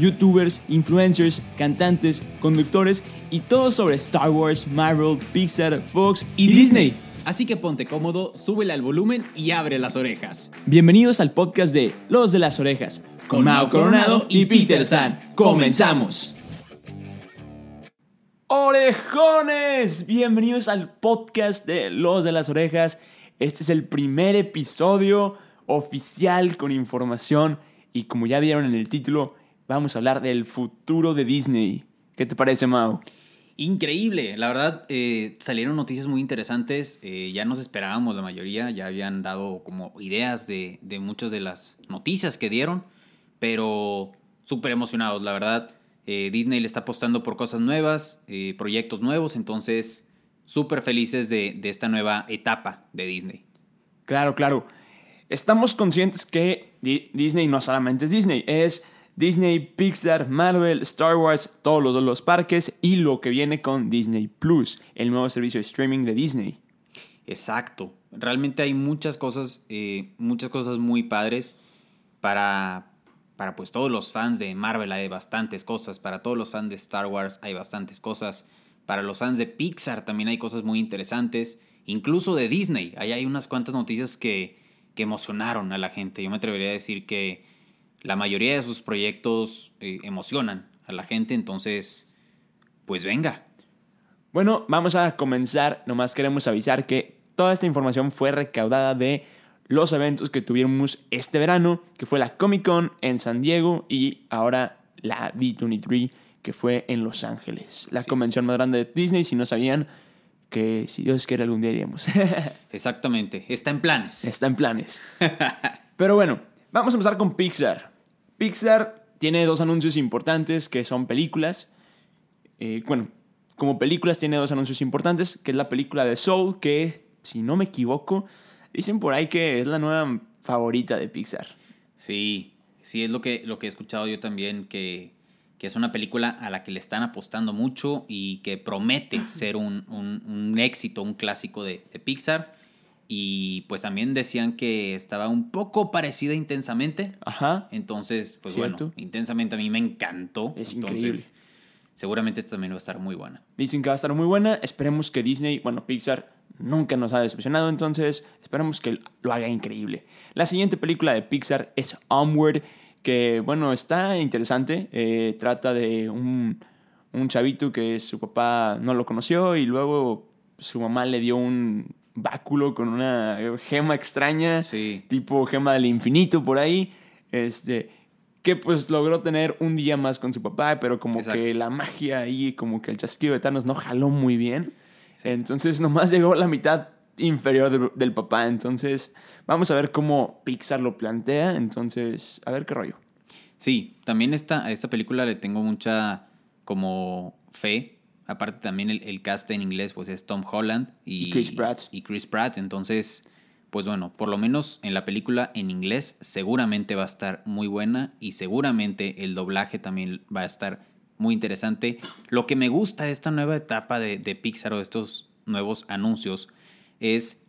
youtubers, influencers, cantantes, conductores y todo sobre Star Wars, Marvel, Pixar, Fox y, Disney. Así que ponte cómodo, súbele al volumen y abre las orejas. Bienvenidos al podcast de Los de las Orejas, con Mao Coronado y Peter San. ¡Comenzamos! ¡Orejones! Bienvenidos al podcast de Los de las Orejas. Este es el primer episodio oficial con información y como ya vieron en el título, vamos a hablar del futuro de Disney. ¿Qué te parece, Mao? Increíble, la verdad, eh, salieron noticias muy interesantes, eh, ya nos esperábamos la mayoría, ya habían dado como ideas de, de muchas de las noticias que dieron, pero súper emocionados, la verdad. Eh, Disney le está apostando por cosas nuevas, proyectos nuevos, entonces súper felices de, de esta nueva etapa de Disney. Claro, claro. Estamos conscientes que Di- Disney no solamente es Disney, es Disney, Pixar, Marvel, Star Wars, todos los, los parques y lo que viene con Disney Plus, el nuevo servicio de streaming de Disney. Exacto. Realmente hay muchas cosas, eh, muchas cosas muy padres para, para pues todos los fans de Marvel hay bastantes cosas, para todos los fans de Star Wars hay bastantes cosas, para los fans de Pixar también hay cosas muy interesantes, incluso de Disney, ahí hay unas cuantas noticias que, que emocionaron a la gente. Yo me atrevería a decir que la mayoría de sus proyectos eh, emocionan a la gente, entonces, pues venga. Bueno, vamos a comenzar. Nomás queremos avisar que toda esta información fue recaudada de los eventos que tuvimos este verano, que fue la Comic Con en San Diego y ahora la B23 que fue en Los Ángeles. La convención más grande de Disney, si no sabían que si Dios quiere algún día iríamos. Exactamente, está en planes. Está en planes. Pero bueno, vamos a empezar con Pixar. Pixar tiene dos anuncios importantes que son películas. Eh, bueno, como películas tiene dos anuncios importantes, que es la película de Soul, que si no me equivoco, dicen por ahí que es la nueva favorita de Pixar. Sí, sí, es lo que, lo que he escuchado yo también, que, que es una película a la que le están apostando mucho y que promete ser un, un- un éxito, un clásico de, de Pixar. Y pues también decían que estaba un poco parecida intensamente. Ajá. Entonces, pues Cierto. bueno, intensamente a mí me encantó. Es Entonces, increíble. Seguramente esta también va a estar muy buena. Dicen que va a estar muy buena. Esperemos que Disney, bueno, Pixar nunca nos ha decepcionado, entonces esperemos que lo haga increíble. La siguiente película de Pixar es Onward, que bueno, está interesante. Eh, trata de un, un chavito que su papá no lo conoció y luego su mamá le dio un báculo con una gema extraña Sí. tipo gema del infinito por ahí, este, que pues logró tener un día más con su papá, pero como Exacto. que la magia ahí, como que el chasquido de Thanos no jaló muy bien. Entonces nomás llegó la mitad inferior del, del papá. Entonces vamos a ver cómo Pixar lo plantea. Entonces, a ver qué rollo. Sí, también esta, a esta película le tengo mucha como fe. Aparte también el, el cast en inglés pues es Tom Holland y, Y Chris Pratt. Y Chris Pratt. Entonces, pues bueno, por lo menos en la película en inglés seguramente va a estar muy buena y seguramente el doblaje también va a estar muy interesante. Lo que me gusta de esta nueva etapa de, de Pixar o de estos nuevos anuncios es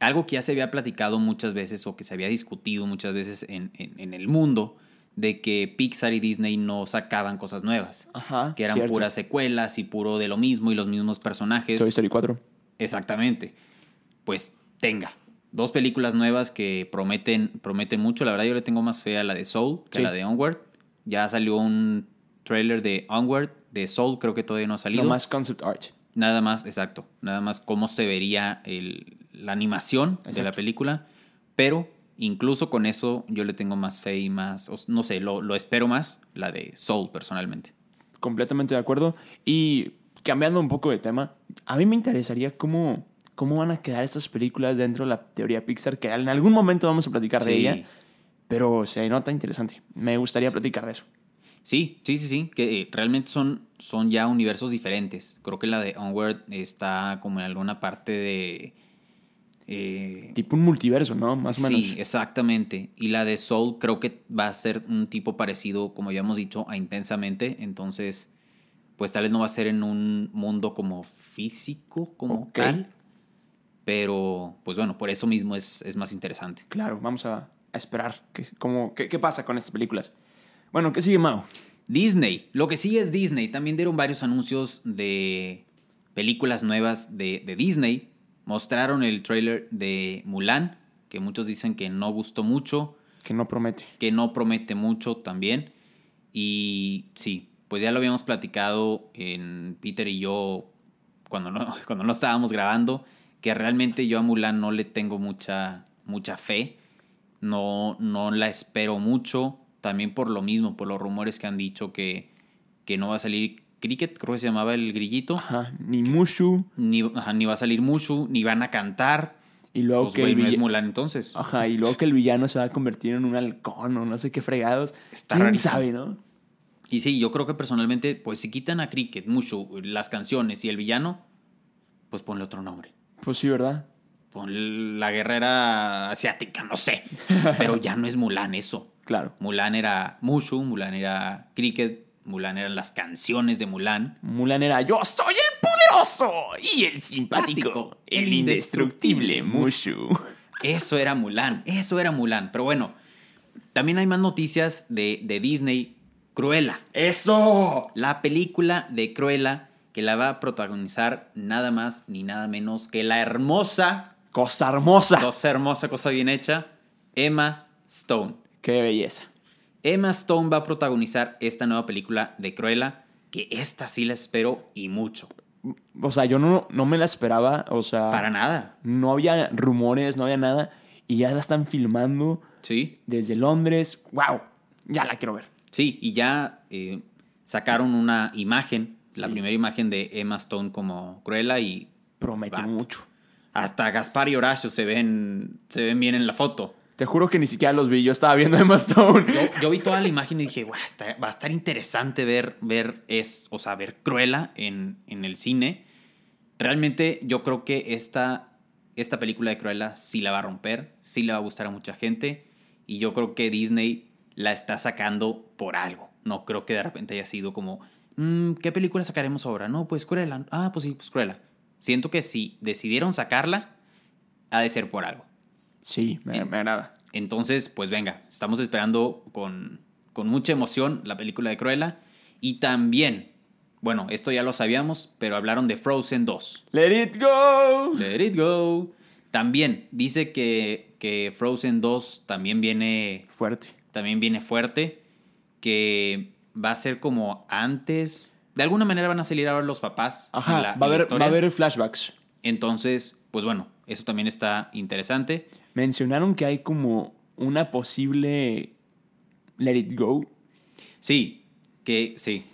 algo que ya se había platicado muchas veces o que se había discutido muchas veces en, en- en el mundo, de que Pixar y Disney no sacaban cosas nuevas, Ajá. que eran cierto. puras secuelas y puro de lo mismo y los mismos personajes. Toy Story 4. Exactamente. Pues tenga. Dos películas nuevas que prometen, prometen mucho. La verdad yo le tengo más fe a la de Soul que Sí. a la de Onward. Ya salió un trailer de Onward, de Soul creo que todavía no ha salido. No más concept art. Nada más, exacto. Nada más cómo se vería el- la animación de la película. Pero incluso con eso yo le tengo más fe y más, no sé, lo, lo espero más, la de Soul personalmente. Completamente de acuerdo. Y cambiando un poco de tema, a mí me interesaría cómo, cómo van a quedar estas películas dentro de la teoría Pixar, que en algún momento vamos a platicar de ella, pero se nota interesante. Me gustaría platicar de eso. Sí, sí, sí, sí, que eh, realmente son, son ya universos diferentes. Creo que la de Onward está como en alguna parte de... eh, Tipo un multiverso, ¿no? Más o menos. Sí, exactamente. Y la de Soul creo que va a ser un tipo parecido, como ya hemos dicho, a Intensamente. Entonces, pues tal vez no va a ser en un mundo como físico, como tal. Pero, pues bueno, por eso mismo es, es más interesante. Claro, vamos a, a esperar. ¿Qué, cómo- qué, qué pasa con estas películas? Bueno, ¿qué sigue, Mao? Disney. Lo que sí es Disney. También dieron varios anuncios de películas nuevas de, de Disney. Mostraron el trailer de Mulan, que muchos dicen que no gustó mucho. Que no promete. que no promete mucho también. Y sí, pues ya lo habíamos platicado en Peter y yo cuando no, cuando no estábamos grabando, que realmente yo a Mulan no le tengo mucha, mucha fe. No, no la espero mucho. También por lo mismo, por los rumores que han dicho que, que no va a salir Cricket, creo que se llamaba el grillito. Ajá, ni Mushu. Ni, ajá, ni va a salir Mushu, ni van a cantar. Y luego Pues que el no es Mulan entonces. Ajá, y luego que el villano se va a convertir en un halcón o no sé qué fregados. Está ¿Quién rarísimo. sabe, no? Y sí, yo creo que personalmente, pues si quitan a Cricket mucho las canciones y el villano, pues ponle otro nombre. Pues sí, ¿verdad? Pon la guerrera asiática, no sé. Pero ya no es Mulan eso. Claro. Mulan era Mushu, Mulan era Cricket, Mulan eran las canciones de Mulan. Mulan era yo soy el poderoso y el simpático, el indestructible Mushu. Eso era Mulan, eso era Mulan. Pero bueno, también hay más noticias de, de Disney. Cruella, ¡Eso! la película de Cruella que la va a protagonizar nada más ni nada menos que la hermosa, Cosa hermosa. cosa hermosa, cosa bien hecha, Emma Stone. ¡Qué belleza! Emma Stone va a protagonizar esta nueva película de Cruella, que esta sí la espero y mucho. O sea, yo no, no me la esperaba. O sea, Para nada, no había rumores, no había nada. Y ya la están filmando ¿sí? desde Londres. ¡Wow! Ya la quiero ver. Sí, y ya eh, sacaron una imagen, la primera imagen de Emma Stone como Cruella y Promete mucho. hasta Gaspar y Horacio se ven, se ven bien en la foto. Te juro que ni siquiera los vi. Yo estaba viendo Emma Stone. Yo, yo vi toda la imagen y dije, "Guau, está- va a estar interesante ver, ver es, o sea, ver Cruella en, en el cine. Realmente yo creo que esta, esta película de Cruella sí la va a romper, sí le va a gustar a mucha gente y yo creo que Disney la está sacando por algo. No creo que de repente haya sido como, "Mm, ¿qué película sacaremos ahora? No, pues Cruella. Ah, pues sí, pues Cruella. Siento que si decidieron sacarla, ha de ser por algo. Sí, me, me agrada. Entonces, pues venga, estamos esperando con, con mucha emoción la película de Cruella. Y también, bueno, esto ya lo sabíamos, pero hablaron de Frozen 2. Let it go. Let it go. También dice que, que Frozen 2 también viene, Fuerte. también viene fuerte, que va a ser como antes. De alguna manera van a salir ahora los papás. en Ajá, la- va, a haber, va a haber flashbacks. Entonces, pues bueno, eso también está interesante. Mencionaron que hay como una posible Let It Go. Sí, que sí.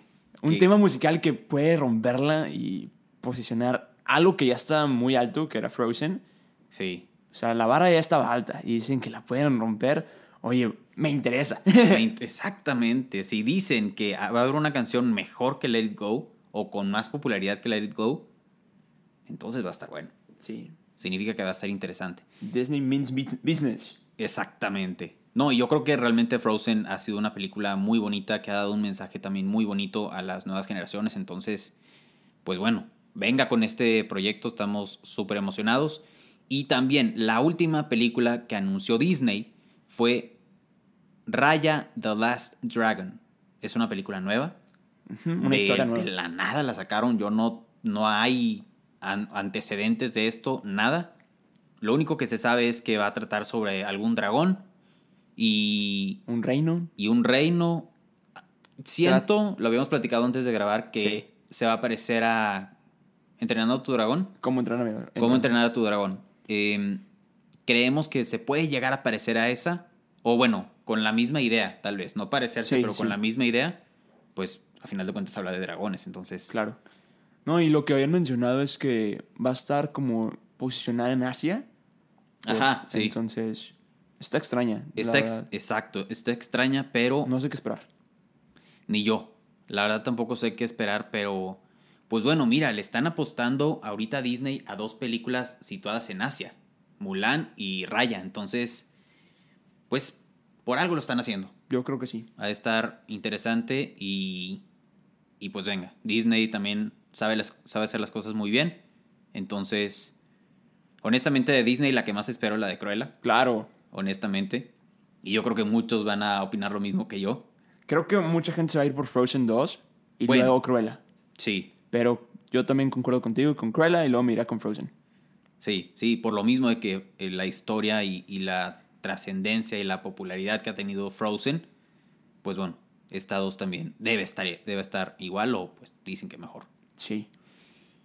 Un que- tema musical que puede romperla y posicionar algo que ya está muy alto, que era Frozen. Sí. O sea, la vara ya estaba alta y dicen que la pueden romper. Oye, me interesa. Me- Exactamente. Si dicen que va a haber una canción mejor que Let It Go o con más popularidad que Let It Go, entonces va a estar bueno. sí. Significa que va a estar interesante. Disney means bus- business. Exactamente. No, y yo creo que realmente Frozen ha sido una película muy bonita que ha dado un mensaje también muy bonito a las nuevas generaciones. Entonces, pues bueno, venga con este proyecto, estamos súper emocionados. Y también la última película que anunció Disney fue Raya The Last Dragon. Es una película nueva. Una de, historia nueva. de la nada la sacaron. Yo no, no hay antecedentes de esto, nada. Lo único que se sabe es que va a tratar sobre algún dragón y, Un reino. y un reino. Siento, lo habíamos platicado antes de grabar, que Sí. se va a parecer a Entrenando a tu dragón. ¿Cómo entrenar a ¿Cómo entrenar a tu dragón? Eh, creemos que se puede llegar a parecer a esa, o bueno, con la misma idea, tal vez, no parecerse, Sí, pero con la misma idea, pues a final de cuentas habla de dragones, entonces... Claro. No, y lo que habían mencionado es que va a estar como posicionada en Asia. Ajá, sí. Entonces, está extraña. Está ex- exacto, está extraña, pero No sé qué esperar. ni yo. La verdad tampoco sé qué esperar, pero pues bueno, mira, le están apostando ahorita a Disney a dos películas situadas en Asia, Mulan y Raya. Entonces, pues por algo lo están haciendo. Yo creo que sí. Va a estar interesante y, y pues venga, Disney también sabe, las, sabe hacer las cosas muy bien. Entonces, honestamente de Disney la que más espero es la de Cruella. Claro. Honestamente. Y yo creo que muchos van a opinar lo mismo que yo. Creo que mucha gente se va a ir por Frozen 2 y Bueno. luego Cruella. Sí, Pero yo también concuerdo contigo con Cruella y luego me irá con Frozen. sí, sí, por lo mismo de que eh, la historia y, y la trascendencia y la popularidad que ha tenido Frozen, pues bueno, esta dos también debe estar, debe estar igual o pues dicen que mejor. Sí.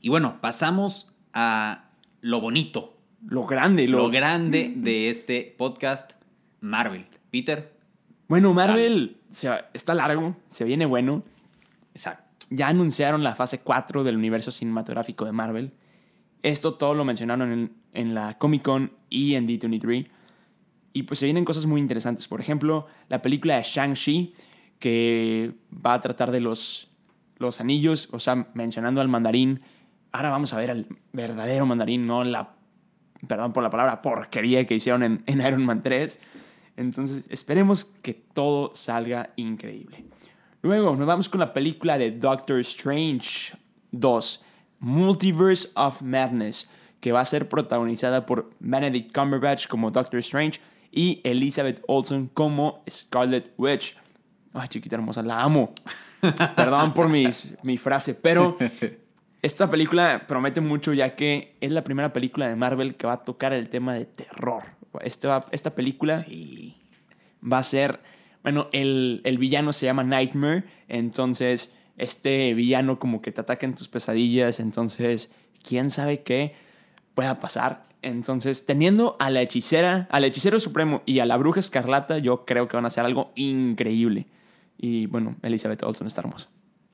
Y bueno, pasamos a lo bonito, Lo grande, lo, lo grande de este podcast, Marvel. Peter, Bueno, Marvel se está largo, se viene bueno. exacto. Ya anunciaron la fase 4 del universo cinematográfico de Marvel. Esto todo lo mencionaron en, en la Comic Con y en D23. Y pues se vienen cosas muy interesantes. Por ejemplo, la película de Shang-Chi, que va a tratar de los, los anillos, o sea, mencionando al mandarín. Ahora vamos a ver al verdadero mandarín, no la, perdón por la palabra, porquería que hicieron en, en Iron Man 3. Entonces, esperemos que todo salga increíble. Luego nos vamos con la película de Doctor Strange 2, Multiverse of Madness, que va a ser protagonizada por Benedict Cumberbatch como Doctor Strange y Elizabeth Olsen como Scarlet Witch. Ay, chiquita hermosa, la amo. Perdón por mis, mi frase, pero esta película promete mucho ya que es la primera película de Marvel que va a tocar el tema de terror. Este va- esta película Sí. va a ser, bueno, el, el villano se llama Nightmare, entonces este villano como que te ataca en tus pesadillas, entonces quién sabe qué pueda pasar. Entonces, teniendo a la hechicera, al hechicero supremo y a la bruja escarlata, yo creo que van a hacer algo increíble. Y bueno, Elizabeth Olsen está hermosa.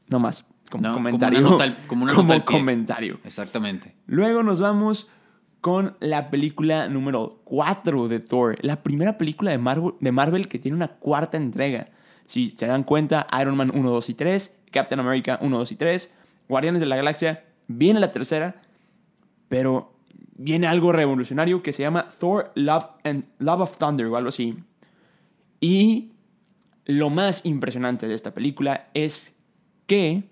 No más, como No, como comentario. al- como al pie. comentario. Exactamente. Luego nos vamos con la película número 4 de Thor. La primera película de Marvel, de Marvel que tiene una cuarta entrega. Si se dan cuenta, Iron Man 1, 2 y 3, Captain America 1, 2 y 3, Guardianes de la Galaxia, viene la tercera, pero viene algo revolucionario que se llama Thor Love, and, Love of Thunder o algo así. Y lo más impresionante de esta película es que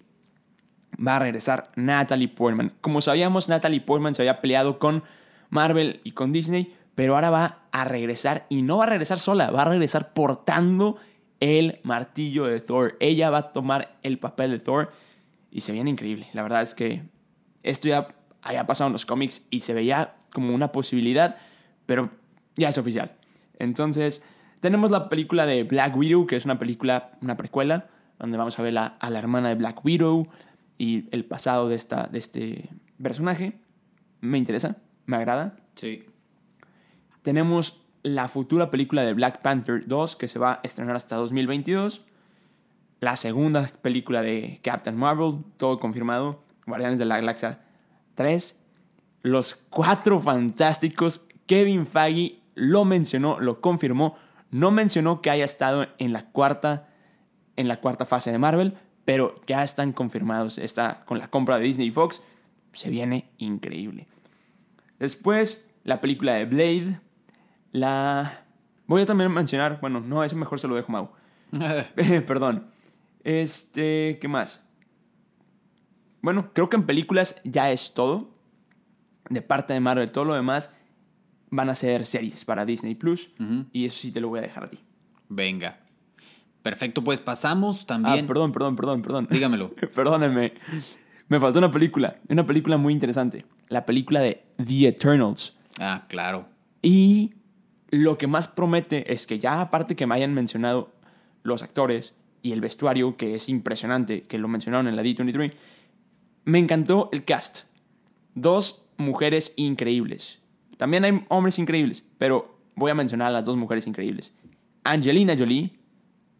va a regresar Natalie Portman. Como sabíamos, Natalie Portman se había peleado con Marvel y con Disney, pero ahora va a regresar y no va a regresar sola, va a regresar portando el martillo de Thor. Ella va a tomar el papel de Thor y se viene increíble. La verdad es que esto ya había pasado en los cómics y se veía como una posibilidad, pero ya es oficial. Entonces, tenemos la película de Black Widow, que es una película, una precuela, donde vamos a ver la- a la hermana de Black Widow y el pasado de, esta, de este personaje. Me interesa, me agrada. Sí. Tenemos la futura película de Black Panther 2, que se va a estrenar hasta 2022. La segunda película de Captain Marvel, todo confirmado. Guardianes de la Galaxia 3. Los cuatro fantásticos. Kevin Feige lo mencionó, lo confirmó. No mencionó que haya estado en la cuarta, en la cuarta fase de Marvel, pero ya están confirmados. Está con la compra de Disney y Fox. Se viene increíble. Después, la película de Blade. La. Voy a también mencionar. Bueno, no, eso mejor se lo dejo Mau. Perdón. Este. ¿Qué más? Bueno, creo que en películas ya es todo. De parte de Marvel, todo lo demás van a ser series para Disney Plus. Y eso sí te lo voy a dejar a ti. Venga. Perfecto, pues pasamos Ah, también. perdón, perdón, perdón, perdón. Dígamelo. Perdónenme. Me faltó una película. Una película muy interesante. La película de The Eternals. Ah, claro. Y lo que más promete es que ya aparte que me hayan mencionado los actores y el vestuario, que es impresionante, que lo mencionaron en la D23, me encantó el cast. Dos mujeres increíbles. También hay hombres increíbles, pero voy a mencionar a las dos mujeres increíbles. Angelina Jolie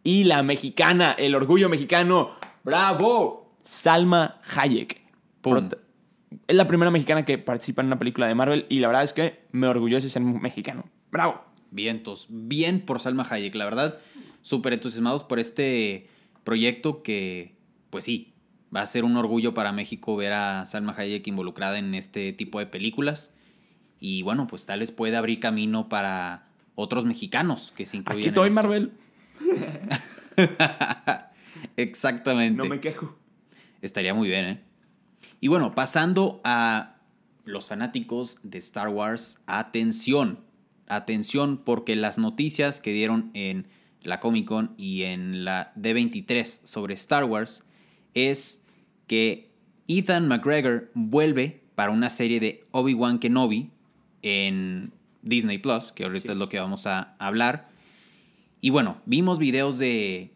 y la mexicana, el orgullo mexicano. ¡Bravo! Salma Hayek. Pum. Es la primera mexicana que participa en una película de Marvel y la verdad es que me orgullece ser mexicano. ¡Bravo! Vientos. Bien por Salma Hayek. La verdad, súper entusiasmados por este proyecto que, pues sí, va a ser un orgullo para México ver a Salma Hayek involucrada en este tipo de películas. Y bueno, pues tal vez puede abrir camino para otros mexicanos que se incluyan. Aquí estoy, Marvel. Exactamente. No me quejo. Estaría muy bien, ¿eh? Y bueno, pasando a los fanáticos de Star Wars, atención, atención, porque las noticias que dieron en la Comic Con y en la D23 sobre Star Wars es que Ethan McGregor vuelve para una serie de Obi-Wan Kenobi en Disney Plus, que ahorita es lo que vamos a hablar. Y bueno, vimos videos de,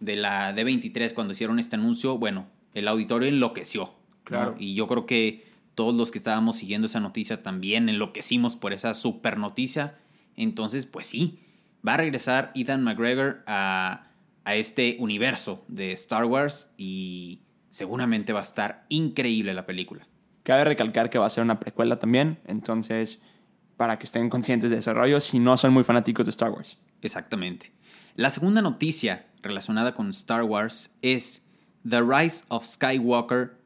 de la D23 cuando hicieron este anuncio. Bueno, el auditorio enloqueció. Claro. Y yo creo que todos los que estábamos siguiendo esa noticia también enloquecimos por esa super noticia. Entonces, pues sí, va a regresar Ethan McGregor a, a este universo de Star Wars y seguramente va a estar increíble la película. Cabe recalcar que va a ser una precuela también, entonces para que estén conscientes de ese rollo si no son muy fanáticos de Star Wars. Exactamente. La segunda noticia relacionada con Star Wars es The Rise of Skywalker.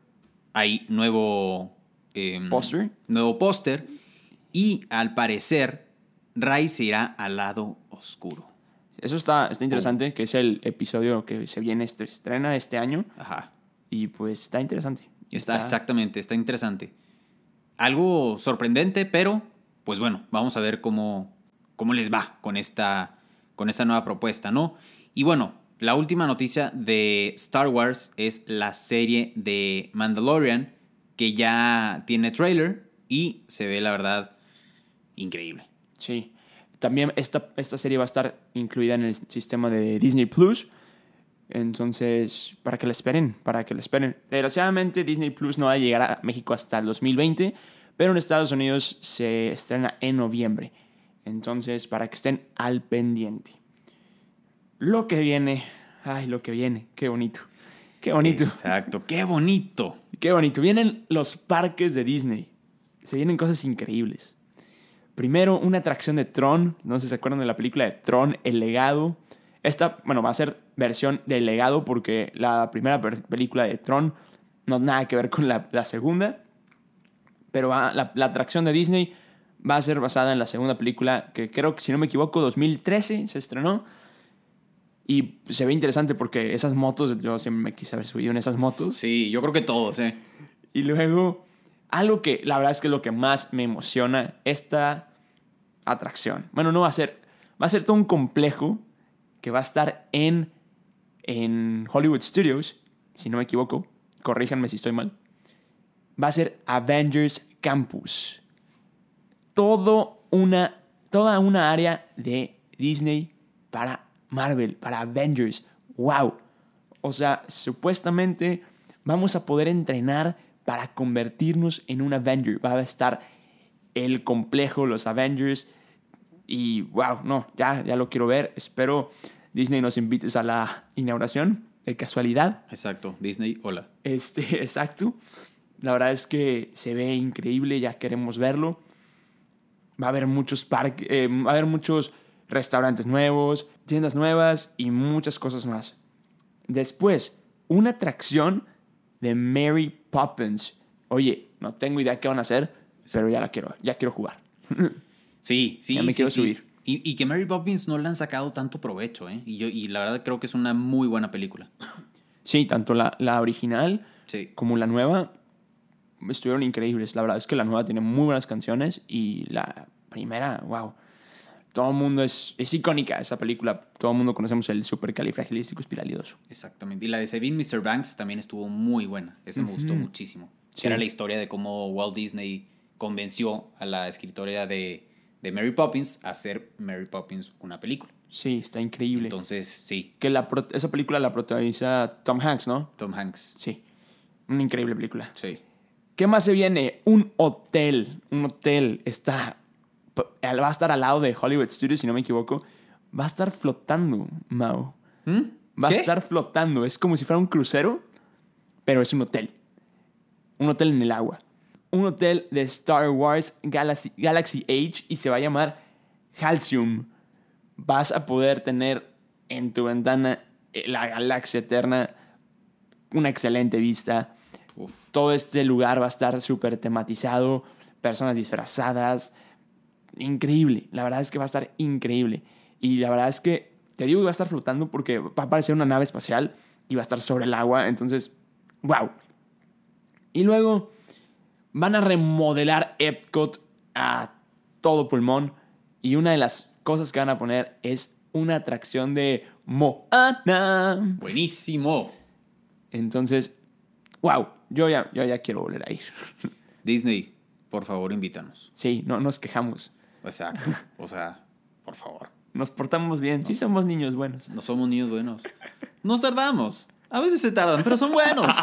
Hay nuevo em, ¿Póster? Nuevo póster. Y al parecer, Rey se irá al lado oscuro. Eso está, está interesante, que es el episodio que se viene, estrena este año. Ajá. Y pues está interesante. Está, exactamente, está interesante. Algo sorprendente, pero pues bueno, vamos a ver cómo, cómo les va con esta, con esta nueva propuesta, ¿no? Y bueno, la última noticia de Star Wars es la serie de Mandalorian, que ya tiene trailer y se ve, la verdad, increíble. Sí. También esta, esta serie va a estar incluida en el sistema de Disney Plus. Entonces, para que la esperen, para que la esperen. Desgraciadamente, Disney Plus no va a llegar a México hasta el 2020, pero en Estados Unidos se estrena en noviembre. Entonces, para que estén al pendiente. Lo que viene, ay, lo que viene, qué bonito. Qué bonito. Exacto, qué bonito. Qué bonito. Vienen los parques de Disney. Se vienen cosas increíbles. Primero, una atracción de Tron. No sé si se acuerdan de la película de Tron, El legado. Esta, bueno, va a ser versión del legado porque la primera película de Tron no tiene nada que ver con la, la segunda. Pero va, la, la, atracción de Disney va a ser basada en la segunda película que creo que, si no me equivoco, 2013 se estrenó. Y se ve interesante porque esas motos, yo siempre me quise haber subido en esas motos. Sí, yo creo que todos, ¿eh? Y luego, algo que la verdad es que es lo que más me emociona, esta atracción. Bueno, no va a ser, va a ser todo un complejo que va a estar en, en Hollywood Studios, si no me equivoco, corríjanme si estoy mal. Va a ser Avengers Campus. Todo una, toda una área de Disney para Marvel, para Avengers. ¡Wow! O sea, supuestamente vamos a poder entrenar para convertirnos en un Avenger. Va a estar el complejo, los Avengers. Y wow, no, ya, ya lo quiero ver. Espero Disney nos invites a la inauguración. De casualidad. Exacto, Disney, hola. Este, exacto. La verdad es que se ve increíble, ya queremos verlo. Va a haber muchos parques, eh, va a haber muchos restaurantes nuevos, tiendas nuevas y muchas cosas más. Después, una atracción de Mary Poppins. Oye, no tengo idea qué van a hacer, pero ya la quiero, ya quiero jugar. Sí, sí, ya me sí, quiero sí. subir. Y, y, que Mary Poppins no le han sacado tanto provecho, ¿eh? Y, yo, y la verdad creo que es una muy buena película. Sí, tanto la, la original Sí. como la nueva estuvieron increíbles. La verdad es que la nueva tiene muy buenas canciones y la primera, wow. Todo el mundo es, es icónica esa película. Todo el mundo conocemos el supercalifragilístico espiralidoso. Exactamente. Y la de Saving Mr. Banks también estuvo muy buena. Esa me gustó muchísimo. Sí. Era la historia de cómo Walt Disney convenció a la escritora de, de Mary Poppins a hacer Mary Poppins una película. Sí, está increíble. Entonces, sí, que la, esa película la protagoniza Tom Hanks, ¿no? Tom Hanks. Sí. Una increíble película. Sí. ¿Qué más se viene? Un hotel. Un hotel está. Va a estar al lado de Hollywood Studios, si no me equivoco. Va a estar flotando, Mao. ¿Mm? Va ¿Qué? a estar flotando. Es como si fuera un crucero, pero es un hotel. Un hotel en el agua. Un hotel de Star Wars Galaxy, Galaxy Age y se va a llamar Halcyon. Vas a poder tener en tu ventana eh, la galaxia eterna, una excelente vista. Uf. Todo este lugar va a estar súper tematizado, personas disfrazadas. Increíble, la verdad es que va a estar increíble. Y la verdad es que, te digo que va a estar flotando porque va a aparecer una nave espacial y va a estar sobre el agua, entonces, wow. Y luego van a remodelar Epcot a todo pulmón y una de las cosas que van a poner es una atracción de Moana. Buenísimo. Entonces, wow, yo ya, yo ya quiero volver a ir. Disney, por favor, invítanos. Sí, no nos quejamos. Exacto. O sea, por favor. Nos portamos bien, sí somos niños buenos. No somos niños buenos. Nos tardamos. A veces se tardan, pero son buenos.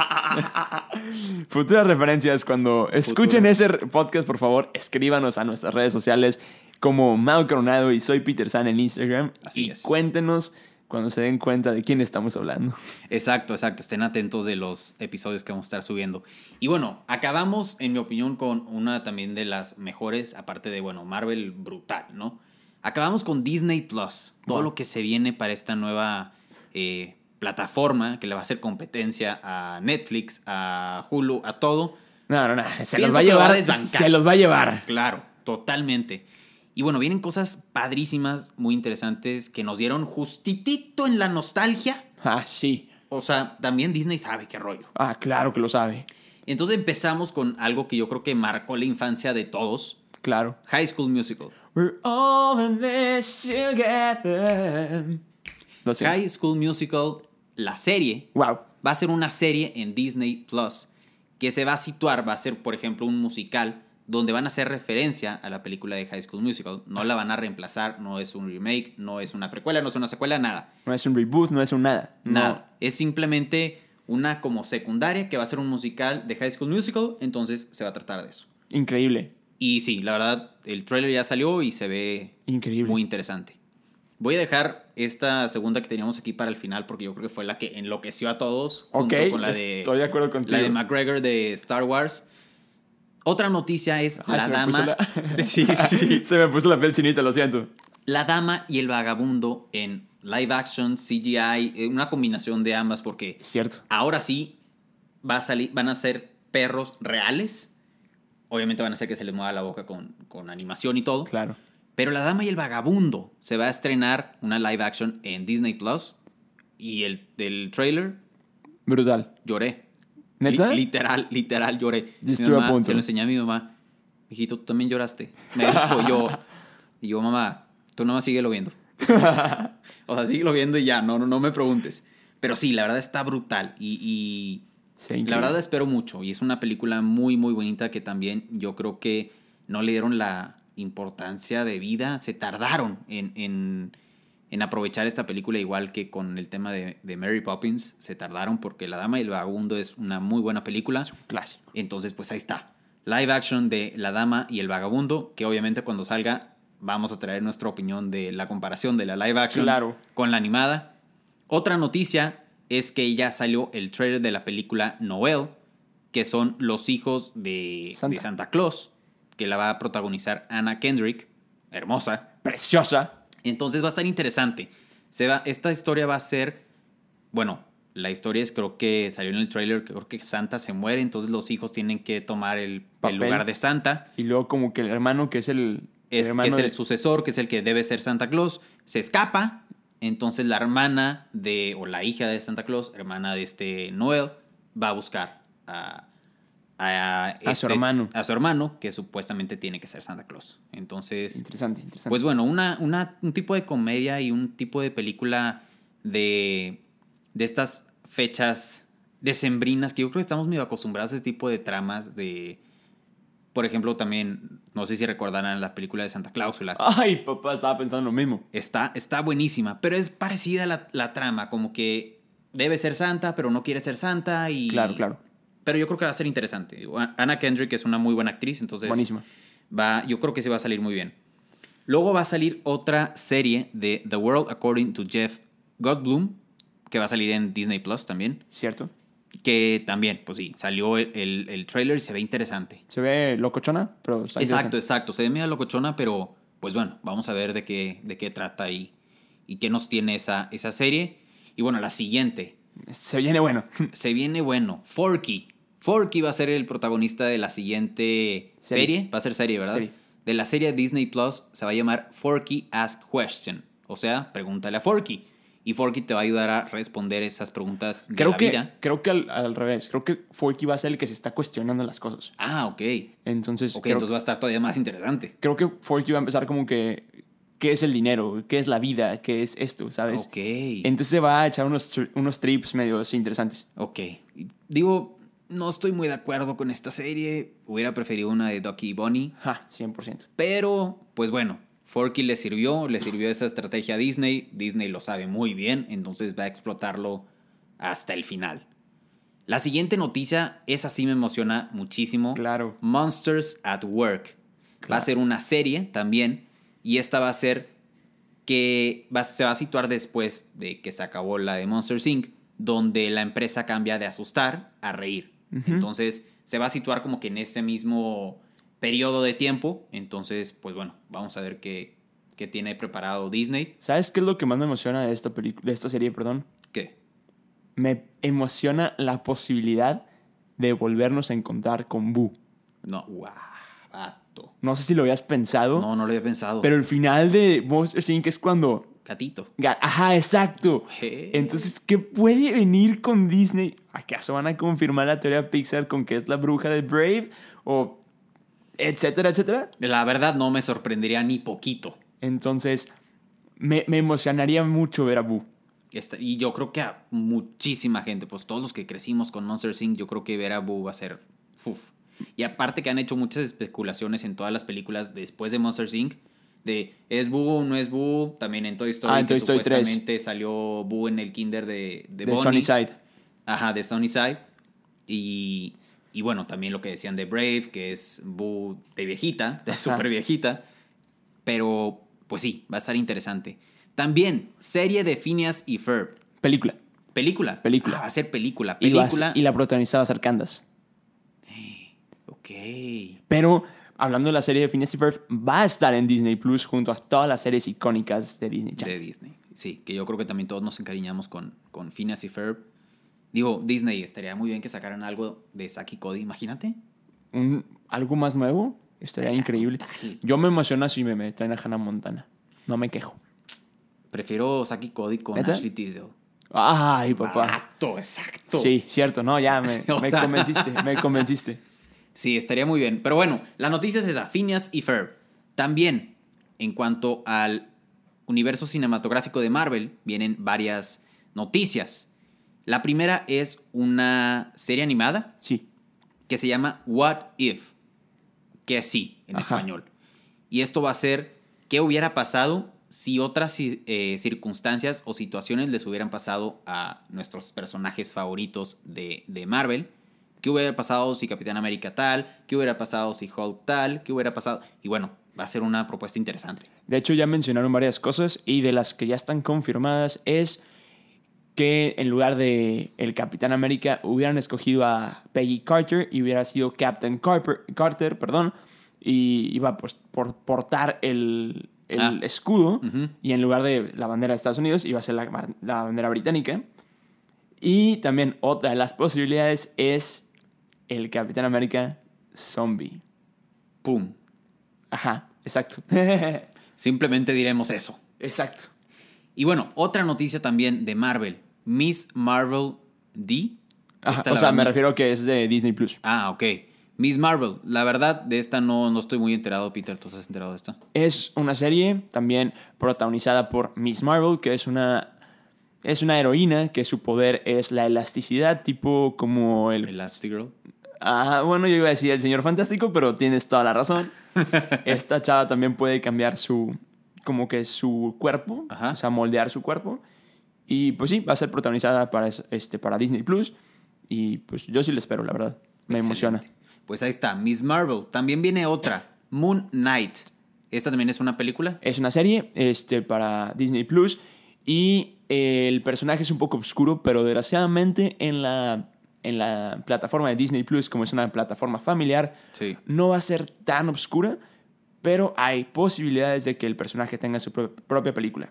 Futuras referencias, cuando escuchen ese podcast, por favor, escríbanos a nuestras redes sociales como Mau Coronado y soy Peter San en Instagram. Así y es. cuéntenos cuando se den cuenta de quién estamos hablando. Exacto, exacto. Estén atentos de los episodios que vamos a estar subiendo. Y bueno, acabamos, en mi opinión, con una también de las mejores, aparte de, bueno, Marvel brutal, ¿no? Acabamos con Disney Plus. Todo Wow. lo que se viene para esta nueva eh, plataforma que le va a hacer competencia a Netflix, a Hulu, a todo. No, no, no, se los va a va llevar. se los va a llevar. Claro, totalmente. Y bueno, vienen cosas padrísimas, muy interesantes, que nos dieron justitito en la nostalgia. Ah, sí. O sea, también Disney sabe qué rollo. Ah, claro que lo sabe. Entonces empezamos con algo que yo creo que marcó la infancia de todos. Claro. High School Musical. We're all in this together. High School Musical, la serie, Wow. va a ser una serie en Disney Plus que se va a situar, va a ser, por ejemplo, un musical donde van a hacer referencia a la película de High School Musical. No la van a reemplazar, no es un remake, no es una precuela, no es una secuela, nada. No es un reboot, no es un nada. No. Nada. Es simplemente una como secundaria que va a ser un musical de High School Musical, entonces se va a tratar de eso. Increíble. Y sí, la verdad, el trailer ya salió y se ve Increíble. muy interesante. Voy a dejar esta segunda que teníamos aquí para el final porque yo creo que fue la que enloqueció a todos junto ok, con la de, estoy de acuerdo contigo. la de McGregor de Star Wars. Otra noticia es Ay, la dama, la- sí, sí, sí. Se me puso la piel chinita, lo siento. la dama y el vagabundo en live action, CGI, eh, una combinación de ambas porque cierto. ahora sí va a salir, van a ser perros reales. Obviamente van a ser que se les mueva la boca con, con animación y todo. Claro. Pero La Dama y el Vagabundo se va a estrenar una live action en Disney Plus. Y el del trailer Brutal. lloré. ¿Neta? Li- literal, literal lloré. Yo estuve a mamá- punto. Se lo enseñé a mi mamá. Hijito, tú también lloraste. Me dijo yo. Y yo, mamá, tú nomás síguelo viendo. o sea, síguelo viendo y ya, no, no, no me preguntes. Pero sí, la verdad está brutal. Y, y Sí, la verdad espero mucho. Y es una película muy, muy bonita que también yo creo que no le dieron la importancia de vida. Se tardaron en, en, en aprovechar esta película, igual que con el tema de, de Mary Poppins. Se tardaron porque La Dama y el Vagabundo es una muy buena película. Clásico. Entonces, pues ahí está. Live action de La Dama y el Vagabundo, que obviamente cuando salga vamos a traer nuestra opinión de la comparación de la live action Claro. con la animada. Otra noticia es que ya salió el trailer de la película Noel, que son los hijos de Santa. de Santa Claus, que la va a protagonizar Anna Kendrick, hermosa. Preciosa. Entonces va a estar interesante. Se va, esta historia va a ser, bueno, la historia es, creo que salió en el trailer, que creo que Santa se muere, entonces los hijos tienen que tomar el, lugar de Santa. Y luego como que el hermano que es el... Es, que es el sucesor, que es el que debe ser Santa Claus, se escapa. Entonces la hermana de, o la hija de Santa Claus, hermana de este Noel, va a buscar a, a, su este- hermano. A su hermano, que supuestamente tiene que ser Santa Claus. Entonces, Interesante, interesante. pues bueno, una, una- un tipo de comedia y un tipo de película de, de estas fechas decembrinas que yo creo que estamos medio acostumbrados a ese tipo de tramas de... Por ejemplo, también, no sé si recordarán la película de Santa Cláusula. Ay, papá, estaba pensando lo mismo. Está, está buenísima, pero es parecida la, la trama, como que debe ser santa, pero no quiere ser santa y... Claro, claro. Pero yo creo que va a ser interesante. Anna Kendrick es una muy buena actriz, entonces... Buenísima. Va, yo creo que sí va a salir muy bien. Luego va a salir otra serie de The World According to Jeff Goldblum, que va a salir en Disney Plus también. ¿Cierto? Que también, pues sí, salió el, el, el trailer y se ve interesante. Se ve locochona, pero está Exacto, exacto. Se ve medio locochona, pero pues bueno, vamos a ver de qué, de qué trata y, y qué nos tiene esa, esa serie. Y bueno, la siguiente. Se viene bueno. Se viene bueno. Forky. Forky va a ser el protagonista de la siguiente serie. Serie. Va a ser serie, ¿verdad? Serie. De la serie Disney Plus se va a llamar Forky Ask Question. O sea, pregúntale a Forky. Y Forky te va a ayudar a responder esas preguntas de Creo la que, vida. creo que al, al revés. Creo que Forky va a ser el que se está cuestionando las cosas. Ah, ok. Entonces, Ok, creo, entonces va a estar todavía más interesante. creo que Forky va a empezar como que. ¿Qué es el dinero? ¿Qué es la vida? ¿Qué es esto? ¿Sabes? Ok. Entonces se va a echar unos, unos trips medios interesantes. Ok. Digo, no estoy muy de acuerdo con esta serie. Hubiera preferido una de Ducky y Bonnie. Ja, 100%. Pero, pues bueno, Forky le sirvió, le sirvió esa estrategia a Disney. Disney lo sabe muy bien, entonces va a explotarlo hasta el final. La siguiente noticia, esa sí me emociona muchísimo. Claro. Monsters at Work. Va a ser una serie también. Y esta va a ser que va- se va a situar después de que se acabó la de Monsters Inc., donde la empresa cambia de asustar a reír. Entonces se va a situar como que en ese mismo periodo de tiempo. Entonces, pues bueno, vamos a ver qué, qué tiene preparado Disney. ¿Sabes qué es lo que más me emociona de esta, de esta serie? Perdón. ¿Qué? Me emociona la posibilidad de volvernos a encontrar con Boo. No, vato. No sé si lo habías pensado, No, no lo había pensado. pero el final de Monster Inc. es cuando... Gatito. ga- Ajá, exacto. Hey. Entonces, ¿qué puede venir con Disney? ¿Acaso van a confirmar la teoría Pixar con que es la bruja de Brave? O etcétera, etcétera. La verdad no me sorprendería ni poquito. Entonces, me, me emocionaría mucho ver a Boo. Esta- y yo creo que a muchísima gente, pues todos los que crecimos con Monster Inc., yo creo que ver a Boo va a ser. uf. Y aparte que han hecho muchas especulaciones en todas las películas después de Monster Inc. De es Boo, no es Boo. También en Toy Story, Ah, en que Toy Story 3. supuestamente salió Boo en el kinder de, de, De Bonnie. Sunnyside. Ajá, de Sunnyside. Y, y bueno, también lo que decían de Brave, que es Boo de viejita, de súper viejita. Pero, pues sí, va a estar interesante. También, serie de Phineas y Ferb. Película. Película. Película. Ah, va a ser película. Y, va a Película. y la protagonista va a ser Candace. Ok. Pero, hablando de la serie de Phineas y Ferb, va a estar en Disney Plus junto a todas las series icónicas de Disney Channel. De Disney. Sí, que yo creo que también todos nos encariñamos con, con Phineas y Ferb. Digo, Disney, estaría muy bien que sacaran algo de Saki Cody, imagínate. Un- algo más nuevo estaría increíble. brutal. Yo me emociono si me, me traen a Hannah Montana. No me quejo. Prefiero Saki Cody con ¿Neta? Ashley Tisdale. Ay, papá. Exacto, exacto. Sí, cierto, no, ya me, me convenciste, me convenciste. Sí, estaría muy bien. Pero bueno, la noticia es esa, Phineas y Ferb. También, en cuanto al universo cinematográfico de Marvel, vienen varias noticias. La primera es una serie animada Sí, que se llama What If, que sí, en Ajá. español. Y esto va a ser qué hubiera pasado si otras eh, circunstancias o situaciones les hubieran pasado a nuestros personajes favoritos de, de Marvel. ¿Qué hubiera pasado si Capitán América tal? ¿Qué hubiera pasado si Hulk tal? ¿Qué hubiera pasado? Y bueno, va a ser una propuesta interesante. de hecho ya mencionaron varias cosas y de las que ya están confirmadas es que en lugar de el Capitán América hubieran escogido a Peggy Carter y hubiera sido Captain Carter, Carter perdón, y iba pues, por portar el, el Ah. escudo y en lugar de la bandera de Estados Unidos iba a ser la bandera británica. Y también otra de las posibilidades es el Capitán América zombie. ¡Pum! Ajá, exacto. Simplemente diremos eso. exacto. Y bueno, otra noticia también de Marvel. Miss Marvel D. Ajá, o sea, me refiero que es de Disney Plus. Ah, ok. Miss Marvel. La verdad, de esta no, no estoy muy enterado, Peter. ¿Tú estás enterado de esta? Es una serie también protagonizada por Miss Marvel, que es una, es una heroína que su poder es la elasticidad, tipo como el... Elastigirl. Ah, bueno, yo iba a decir el señor fantástico, pero tienes toda la razón. Esta chava también puede cambiar su, como que su cuerpo, Ajá. o sea, moldear su cuerpo. Y pues sí, va a ser protagonizada para, este, para Disney Plus. Y pues yo sí la espero, la verdad. Me Excelente. emociona. Pues ahí está, Miss Marvel. También viene otra, Moon Knight. ¿Esta también es una película? Es una serie este, para Disney Plus y eh, el personaje es un poco oscuro, pero desgraciadamente en la, en la plataforma de Disney Plus, como es una plataforma familiar, Sí. no va a ser tan oscura, pero hay posibilidades de que el personaje tenga su pro- propia película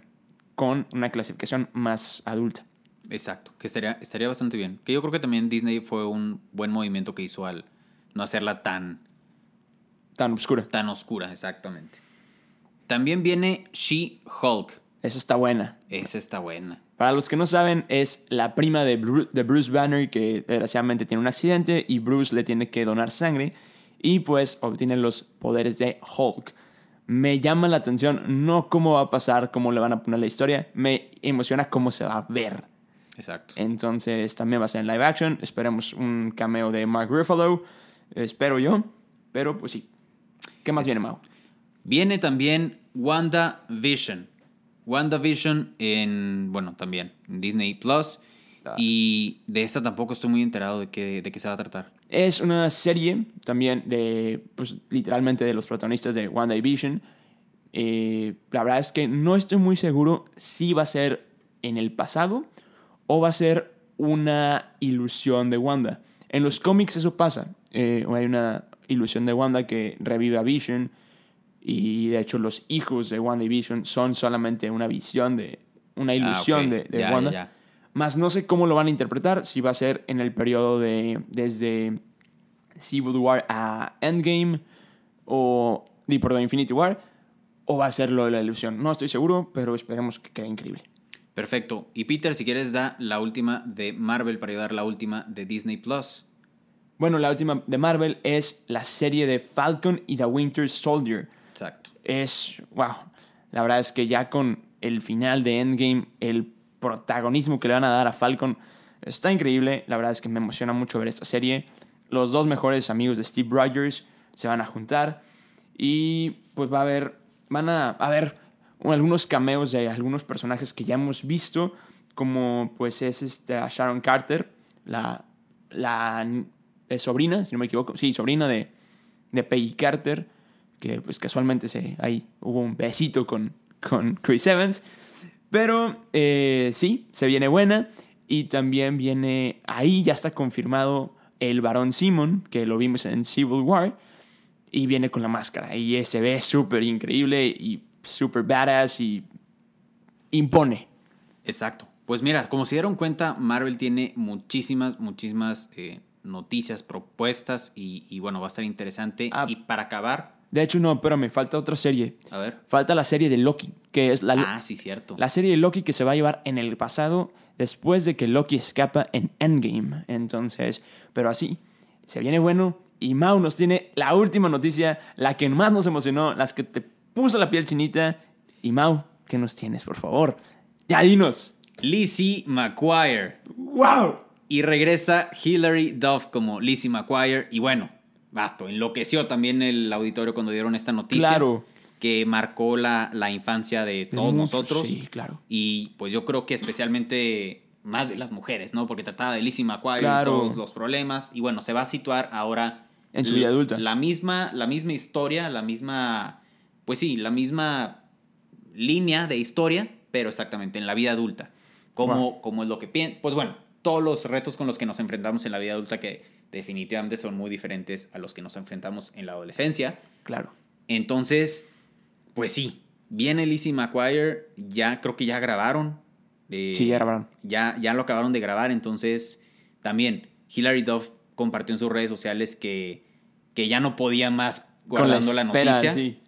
con una clasificación más adulta. Exacto, que estaría, estaría bastante bien. Que yo creo que también Disney fue un buen movimiento que hizo al no hacerla tan, Tan oscura. tan oscura, exactamente. También viene She-Hulk. Esa está buena. Esa está buena. Para los que no saben, es la prima de, Bru- de Bruce Banner que desgraciadamente tiene un accidente y Bruce le tiene que donar sangre y pues obtiene los poderes de Hulk. Me llama la atención no cómo va a pasar, cómo le van a poner la historia, me emociona cómo se va a ver. Exacto. Entonces también va a ser en live action, esperemos un cameo de Mark Ruffalo, espero yo, pero pues sí. ¿Qué más Es- viene, Mau? Viene también WandaVision. WandaVision en, bueno, también en Disney Plus. Ah. Y de esta tampoco estoy muy enterado de qué, de qué se va a tratar. Es una serie también de, pues literalmente de los protagonistas de WandaVision. Eh, la verdad es que no estoy muy seguro si va a ser en el pasado o va a ser una ilusión de Wanda. En los cómics eso pasa. Eh, hay una ilusión de Wanda que revive a Vision y de hecho los hijos de Wanda y Vision son solamente una visión de una ilusión Ah, ok. de, de Ya, ya, Wanda. ya. Más no sé cómo lo van a interpretar, si va a ser en el periodo de desde Civil War a Endgame o y, perdón, Infinity War o va a ser lo de la ilusión. No estoy seguro, pero esperemos que quede increíble. Perfecto. Y Peter, si quieres, da la última de Marvel para ayudar la última de Disney Plus. Bueno, la última de Marvel es la serie de Falcon y The Winter Soldier. Es, wow, la verdad es que ya con el final de Endgame, el protagonismo que le van a dar a Falcon está increíble. La verdad es que me emociona mucho ver esta serie. Los dos mejores amigos de Steve Rogers se van a juntar y pues va a haber, van a haber algunos cameos de algunos personajes que ya hemos visto, como pues es Sharon Carter, la, la eh, sobrina, si no me equivoco, sí, sobrina de, de Peggy Carter, que pues casualmente se, ahí hubo un besito con, con Chris Evans. Pero eh, sí, se viene buena. Y también viene, ahí ya está confirmado el varón Simon, que lo vimos en Civil War. Y viene con la máscara. Y se ve súper increíble y súper badass y impone. Exacto. Pues mira, como se dieron cuenta, Marvel tiene muchísimas, muchísimas eh, noticias, propuestas y, y bueno, va a estar interesante. Ah. Y para acabar, De hecho, no, pero me falta otra serie. a ver. Falta la serie de Loki, que es la, Ah, sí, cierto. La serie de Loki que se va a llevar en el pasado después de que Loki escapa en Endgame. Entonces, pero así, se viene bueno. Y Mau nos tiene la última noticia, la que más nos emocionó, las que te puso la piel chinita. Y Mau, ¿qué nos tienes, por favor? Ya dinos. Lizzie McGuire. ¡Wow! Y regresa Hilary Duff como Lizzie McGuire. Y bueno, vato, enloqueció también el auditorio cuando dieron esta noticia. Claro. Que marcó la, la infancia de todos nosotros. sí, claro. Y pues yo creo que especialmente más de las mujeres, ¿no? Porque trataba de Lizzie McGuire Claro. todos los problemas. Y bueno, se va a situar ahora. En su vida adulta. La misma, la misma historia, la misma. Pues sí, la misma línea de historia, pero exactamente en la vida adulta. Como, Wow. como es lo que piensa. Pues bueno, todos los retos con los que nos enfrentamos en la vida adulta que definitivamente son muy diferentes a los que nos enfrentamos en la adolescencia. Claro. Entonces, pues sí, viene Lizzie McGuire, ya creo que ya grabaron. eh, Sí, ya grabaron. Ya, ya lo acabaron de grabar, entonces también Hilary Duff compartió en sus redes sociales que, que ya no podía más guardando la, espera, noticia. sí.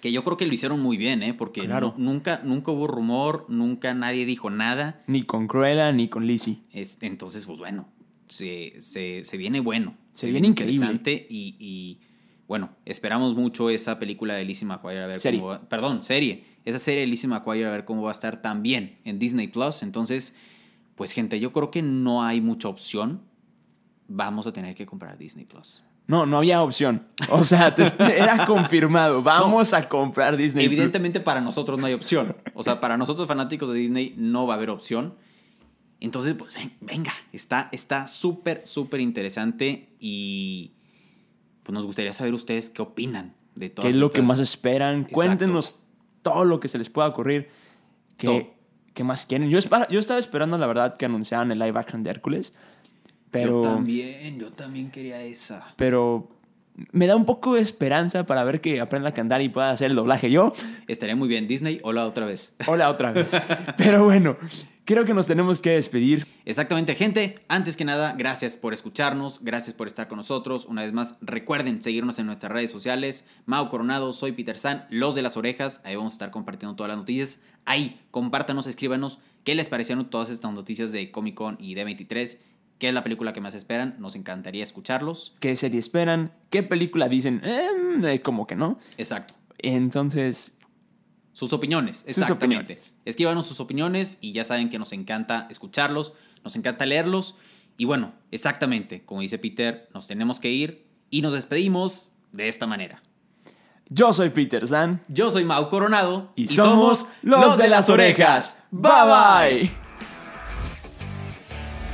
Que yo creo que lo hicieron muy bien, ¿eh? Porque Claro. no- nunca, nunca hubo rumor, nunca nadie dijo nada. Ni con Cruella ni con Lizzie. Es- entonces, pues bueno, se, se, se viene bueno. Se viene increíble. Y, y, bueno, esperamos mucho esa película de Lizzie McGuire a ver Serie. cómo va. Perdón, serie. Esa serie de Lizzie McGuire a ver cómo va a estar también en Disney Plus. Entonces, pues gente, yo creo que no hay mucha opción. Vamos a tener que comprar Disney Plus. No, no había opción. O sea, te- era confirmado. Vamos a comprar Disney. Plus. Evidentemente para nosotros no hay opción. O sea, para nosotros fanáticos de Disney no va a haber opción. Entonces, pues ven- venga, está está súper, súper interesante y pues nos gustaría saber ustedes qué opinan de ¿Qué todas es lo que más esperan? Exacto. Cuéntenos todo lo que se les pueda ocurrir. ¿Qué, Todo. qué más quieren? Yo, yo estaba esperando, la verdad, que anunciaran el live action de Hércules. Pero, Yo también, yo también quería esa. pero me da un poco de esperanza para ver que aprenda a cantar y pueda hacer el doblaje yo. Estaría muy bien. Disney, hola otra vez. Hola otra vez. pero bueno, creo que nos tenemos que despedir. Exactamente, gente. Antes que nada, gracias por escucharnos, gracias por estar con nosotros. Una vez más, recuerden seguirnos en nuestras redes sociales. Mau Coronado, soy Peter San, los de las orejas. Ahí vamos a estar compartiendo todas las noticias. Ahí, compártanos, escríbanos qué les parecieron todas estas noticias de Comic Con y D23. ¿Qué es la película que más esperan? Nos encantaría escucharlos. ¿Qué serie esperan? ¿Qué película dicen? Em, eh, como que no. Exacto. Entonces, Sus opiniones, Sus exactamente. opiniones. Escríbanos sus opiniones y ya saben que nos encanta escucharlos, nos encanta leerlos. Y bueno, exactamente, como dice Peter, nos tenemos que ir y nos despedimos de esta manera. yo soy Peter San Yo soy Mau Coronado y, somos los de las orejas. Bye bye.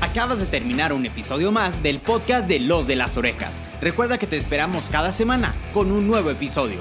Acabas de terminar un episodio más del podcast de Los de las Orejas. Recuerda que te esperamos cada semana con un nuevo episodio.